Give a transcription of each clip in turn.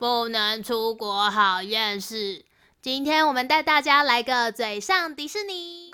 不能出国好厌世。今天我们带大家来个嘴上迪士尼。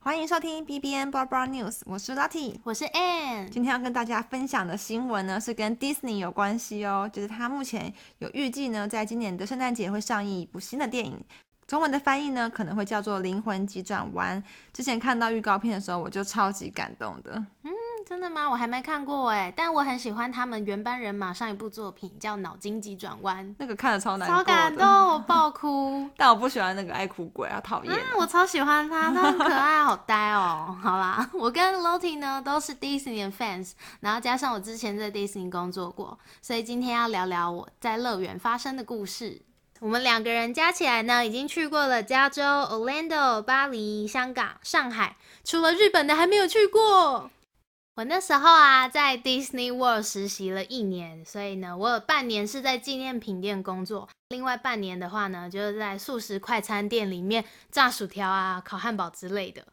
欢迎收听 B B N Bar News，我是 Lottie，我是 Ann。今天要跟大家分享的新闻呢，是跟 Disney 有关系哦，就是它目前有预计呢，在今年的圣诞节会上映一部新的电影。中文的翻译呢，可能会叫做《灵魂急转弯》。之前看到预告片的时候，我就超级感动的。嗯，真的吗？我还没看过哎，但我很喜欢他们原班人马上一部作品叫《脑筋急转弯》，那个看的超难，超感动，我爆哭。但我不喜欢那个爱哭鬼啊，讨厌。我超喜欢他，他很可爱，好呆哦。好啦，我跟 Lottie 呢都是 Disney 的 fans，然后加上我之前在 Disney 工作过，所以今天要聊聊我在乐园发生的故事。我们两个人加起来呢，已经去过了加州、Orlando、巴黎、香港、上海，除了日本的还没有去过。我那时候啊，在 Disney World 实习了一年，所以呢，我有半年是在纪念品店工作，另外半年的话呢，就是在素食快餐店里面炸薯条啊、烤汉堡之类的。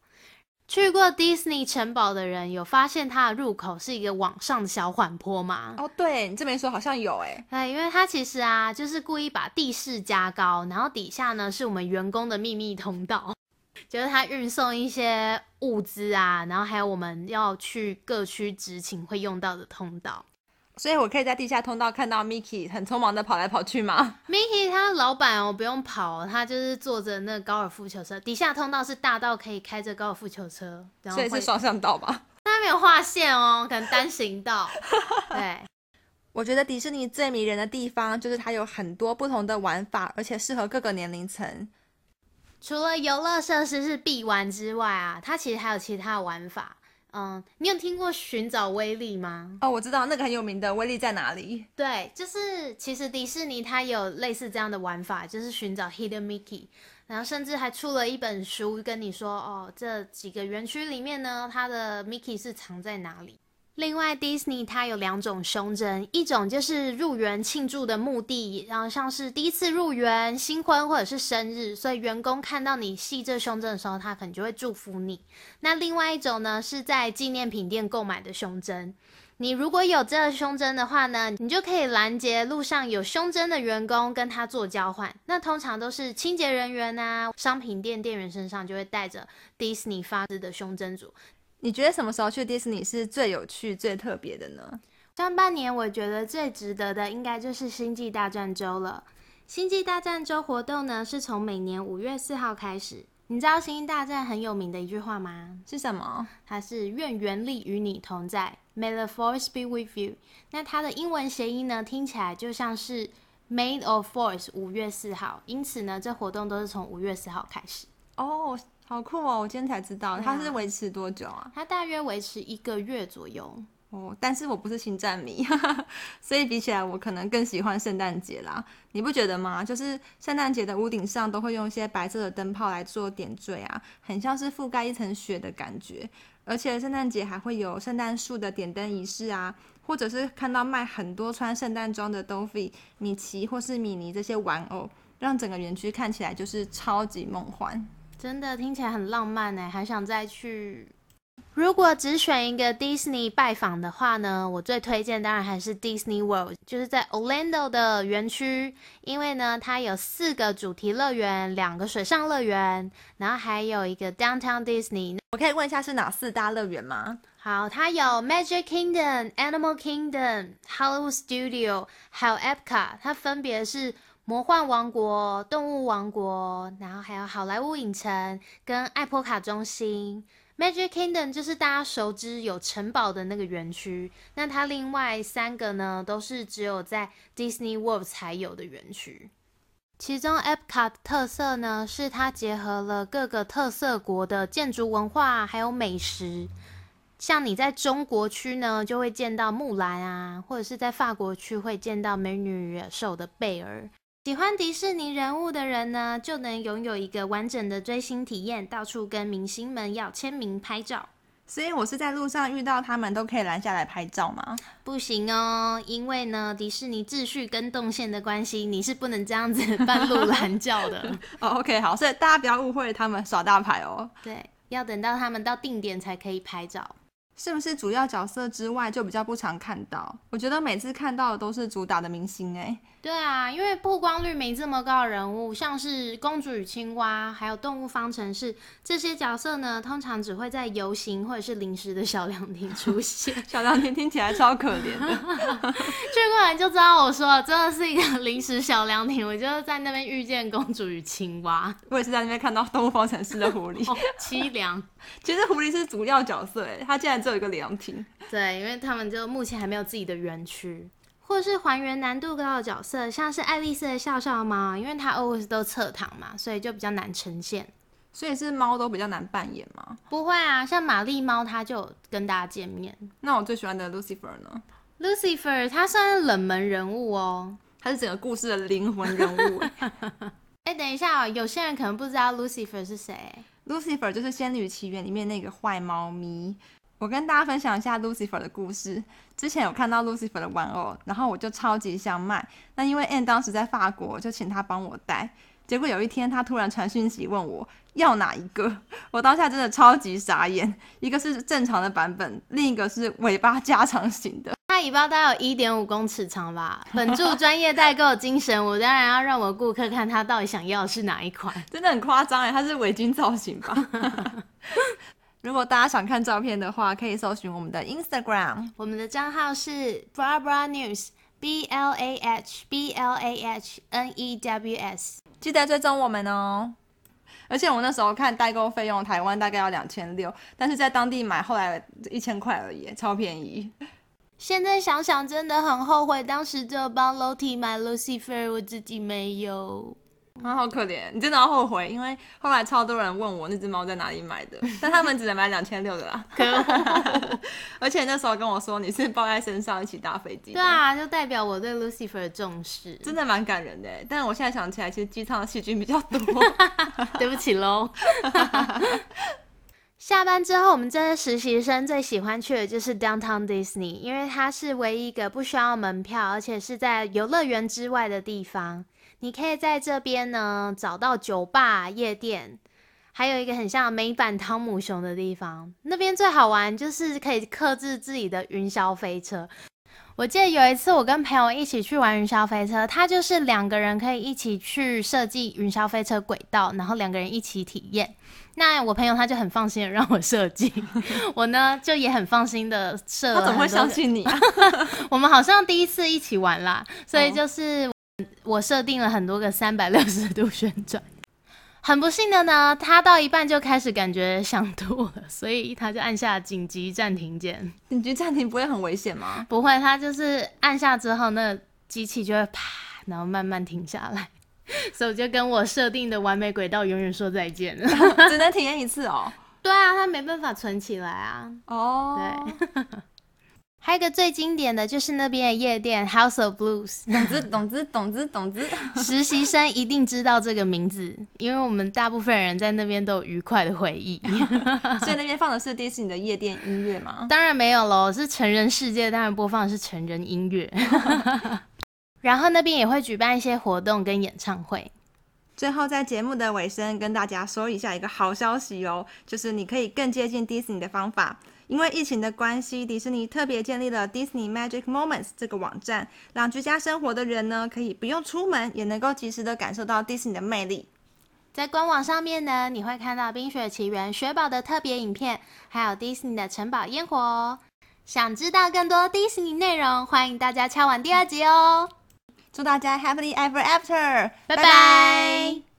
去过 Disney 城堡的人有发现它的入口是一个往上的小缓坡吗？哦，对你这么一说好像有哎。对，因为它其实啊，就是故意把地势加高，然后底下呢是我们员工的秘密通道，就是他运送一些物资啊，然后还有我们要去各区执勤会用到的通道。所以我可以在地下通道看到 Mickey 很匆忙的跑来跑去吗？Mickey 他老板哦，不用跑，他就是坐着那高尔夫球车。底下通道是大到可以开着高尔夫球车，所以是双向道吧？他没有划线哦，可能单行道。对，我觉得迪士尼最迷人的地方就是它有很多不同的玩法，而且适合各个年龄层。除了游乐设施是必玩之外啊，它其实还有其他玩法。嗯，你有听过寻找威力吗？哦，我知道那个很有名的威力在哪里？对，就是其实迪士尼它有类似这样的玩法，就是寻找 Hidden Mickey，然后甚至还出了一本书跟你说，哦，这几个园区里面呢，它的 Mickey 是藏在哪里。另外，Disney 它有两种胸针，一种就是入园庆祝的目的，然后像是第一次入园、新婚或者是生日，所以员工看到你系这胸针的时候，他可能就会祝福你。那另外一种呢，是在纪念品店购买的胸针。你如果有这个胸针的话呢，你就可以拦截路上有胸针的员工，跟他做交换。那通常都是清洁人员啊，商品店店员身上就会带着 Disney 发的胸针组。你觉得什么时候去迪士尼是最有趣、最特别的呢？上半年我觉得最值得的应该就是星际大战周了。星际大战周活动呢，是从每年五月四号开始。你知道星际大战很有名的一句话吗？是什么？它是“愿原力与你同在 ”，May the Force be with you。那它的英文谐音呢，听起来就像是 “Made of Force” 五月四号。因此呢，这活动都是从五月四号开始。哦。好酷哦！我今天才知道，它是维持多久啊？它大约维持一个月左右哦。但是我不是星战迷，所以比起来，我可能更喜欢圣诞节啦。你不觉得吗？就是圣诞节的屋顶上都会用一些白色的灯泡来做点缀啊，很像是覆盖一层雪的感觉。而且圣诞节还会有圣诞树的点灯仪式啊，或者是看到卖很多穿圣诞装的 d o f 米奇或是米妮这些玩偶，让整个园区看起来就是超级梦幻。真的听起来很浪漫呢，还想再去。如果只选一个 Disney 拜访的话呢，我最推荐当然还是 Disney World，就是在 Orlando 的园区，因为呢它有四个主题乐园，两个水上乐园，然后还有一个 Downtown Disney。我可以问一下是哪四大乐园吗？好，它有 Magic Kingdom、Animal Kingdom、Hollywood Studio，还有 Epcot，它分别是。魔幻王国、动物王国，然后还有好莱坞影城跟艾波卡中心。Magic Kingdom 就是大家熟知有城堡的那个园区。那它另外三个呢，都是只有在 Disney World 才有的园区。其中 Epcot 特色呢，是它结合了各个特色国的建筑文化还有美食。像你在中国区呢，就会见到木兰啊，或者是在法国区会见到美女野兽的贝儿。喜欢迪士尼人物的人呢，就能拥有一个完整的追星体验，到处跟明星们要签名拍照。所以我是在路上遇到他们，都可以拦下来拍照吗？不行哦，因为呢，迪士尼秩序跟动线的关系，你是不能这样子 半路拦叫的。哦，OK，好，所以大家不要误会他们耍大牌哦。对，要等到他们到定点才可以拍照。是不是主要角色之外就比较不常看到？我觉得每次看到的都是主打的明星哎。对啊，因为曝光率没这么高的人物，像是公主与青蛙，还有动物方程式这些角色呢，通常只会在游行或者是临时的小凉亭出现。小凉亭听起来超可怜的，去过人就知道我说的真的是一个 临时小凉亭，我就在那边遇见公主与青蛙，我也是在那边看到动物方程式的狐狸。哦凄凉。其实狐狸是主要角色，哎，它竟然只有一个凉亭。对，因为他们就目前还没有自己的园区。或是还原难度高的角色，像是爱丽丝的笑笑猫，因为它 always 都侧躺嘛，所以就比较难呈现。所以是猫都比较难扮演吗？不会啊，像玛丽猫，它就跟大家见面。那我最喜欢的 Lucifer 呢？Lucifer 它算是冷门人物哦。它是整个故事的灵魂人物哎。哎、等一下哦，有些人可能不知道 Lucifer 是谁。Lucifer 就是《仙女奇缘》里面那个坏猫咪。我跟大家分享一下 Lucifer 的故事。之前有看到 Lucifer 的玩偶，然后我就超级想买。那因为 Anne 当时在法国，就请他帮我带。结果有一天，他突然传讯息问我要哪一个，我当下真的超级傻眼。一个是正常的版本，另一个是尾巴加长型的。它尾巴大概有一点五公尺长吧。本著专业代购精神，我当然要让我顾客看他到底想要的是哪一款。真的很夸张哎，它是围巾造型吧？如果大家想看照片的话，可以搜寻我们的 Instagram。我们的账号是 Bra Bra News，B L A H B L A H N E W S。记得追踪我们哦。而且我那时候看代购费用，台湾大概要两千六，但是在当地买后来一千块而已，超便宜。现在想想真的很后悔，当时就帮 Lottie 买 Lucifer，我自己没有。啊，好可怜！你真的要后悔，因为后来超多人问我那只猫在哪里买的，但他们只能买两千六的啦。而且那时候跟我说你是抱在身上一起搭飞机，对，啊，就代表我对 Lucifer 的重视。真的蛮感人的。但我现在想起来，其实机舱的细菌比较多。对不起喽。下班之后，我们这些实习生最喜欢去的就是 Downtown Disney，因为它是唯一一个不需要门票，而且是在游乐园之外的地方。你可以在这边呢找到酒吧、夜店，还有一个很像美版汤姆熊的地方。那边最好玩就是可以克制自己的云霄飞车。我记得有一次我跟朋友一起去玩云霄飞车，它就是两个人可以一起去设计云霄飞车轨道，然后两个人一起体验。那我朋友他就很放心的让我设计，我呢就也很放心的设了他怎么会相信你啊？我们好像第一次一起玩啦，所以就是我设定了很多个三百六十度旋转。很不幸的呢，他到一半就开始感觉想吐了，所以他就按下紧急暂停键。紧急暂停不会很危险吗？不会，他就是按下之后，那机器就会啪，然后慢慢停下来。所以我就跟我设定的完美轨道永远说再见了。只能体验一次哦。对啊，他没办法存起来啊。哦，对。还有一个最经典的就是那边的夜店 House of Blues，懂之懂之懂之懂之。实习生一定知道这个名字，因为我们大部分人在那边都有愉快的回忆。所以那边放的是迪士尼的夜店音乐吗？当然没有喽，是成人世界，当然播放的是成人音乐。然后那边也会举办一些活动跟演唱会。最后，在节目的尾声，跟大家说一下一个好消息哦，就是你可以更接近迪士尼的方法。因为疫情的关系，迪士尼特别建立了 Disney Magic Moments 这个网站，让居家生活的人呢，可以不用出门，也能够及时的感受到迪士尼的魅力。在官网上面呢，你会看到《冰雪奇缘》雪宝的特别影片，还有迪士尼的城堡烟火哦。想知道更多迪士尼内容，欢迎大家敲完第二集哦。祝大家 Happily Ever After，拜拜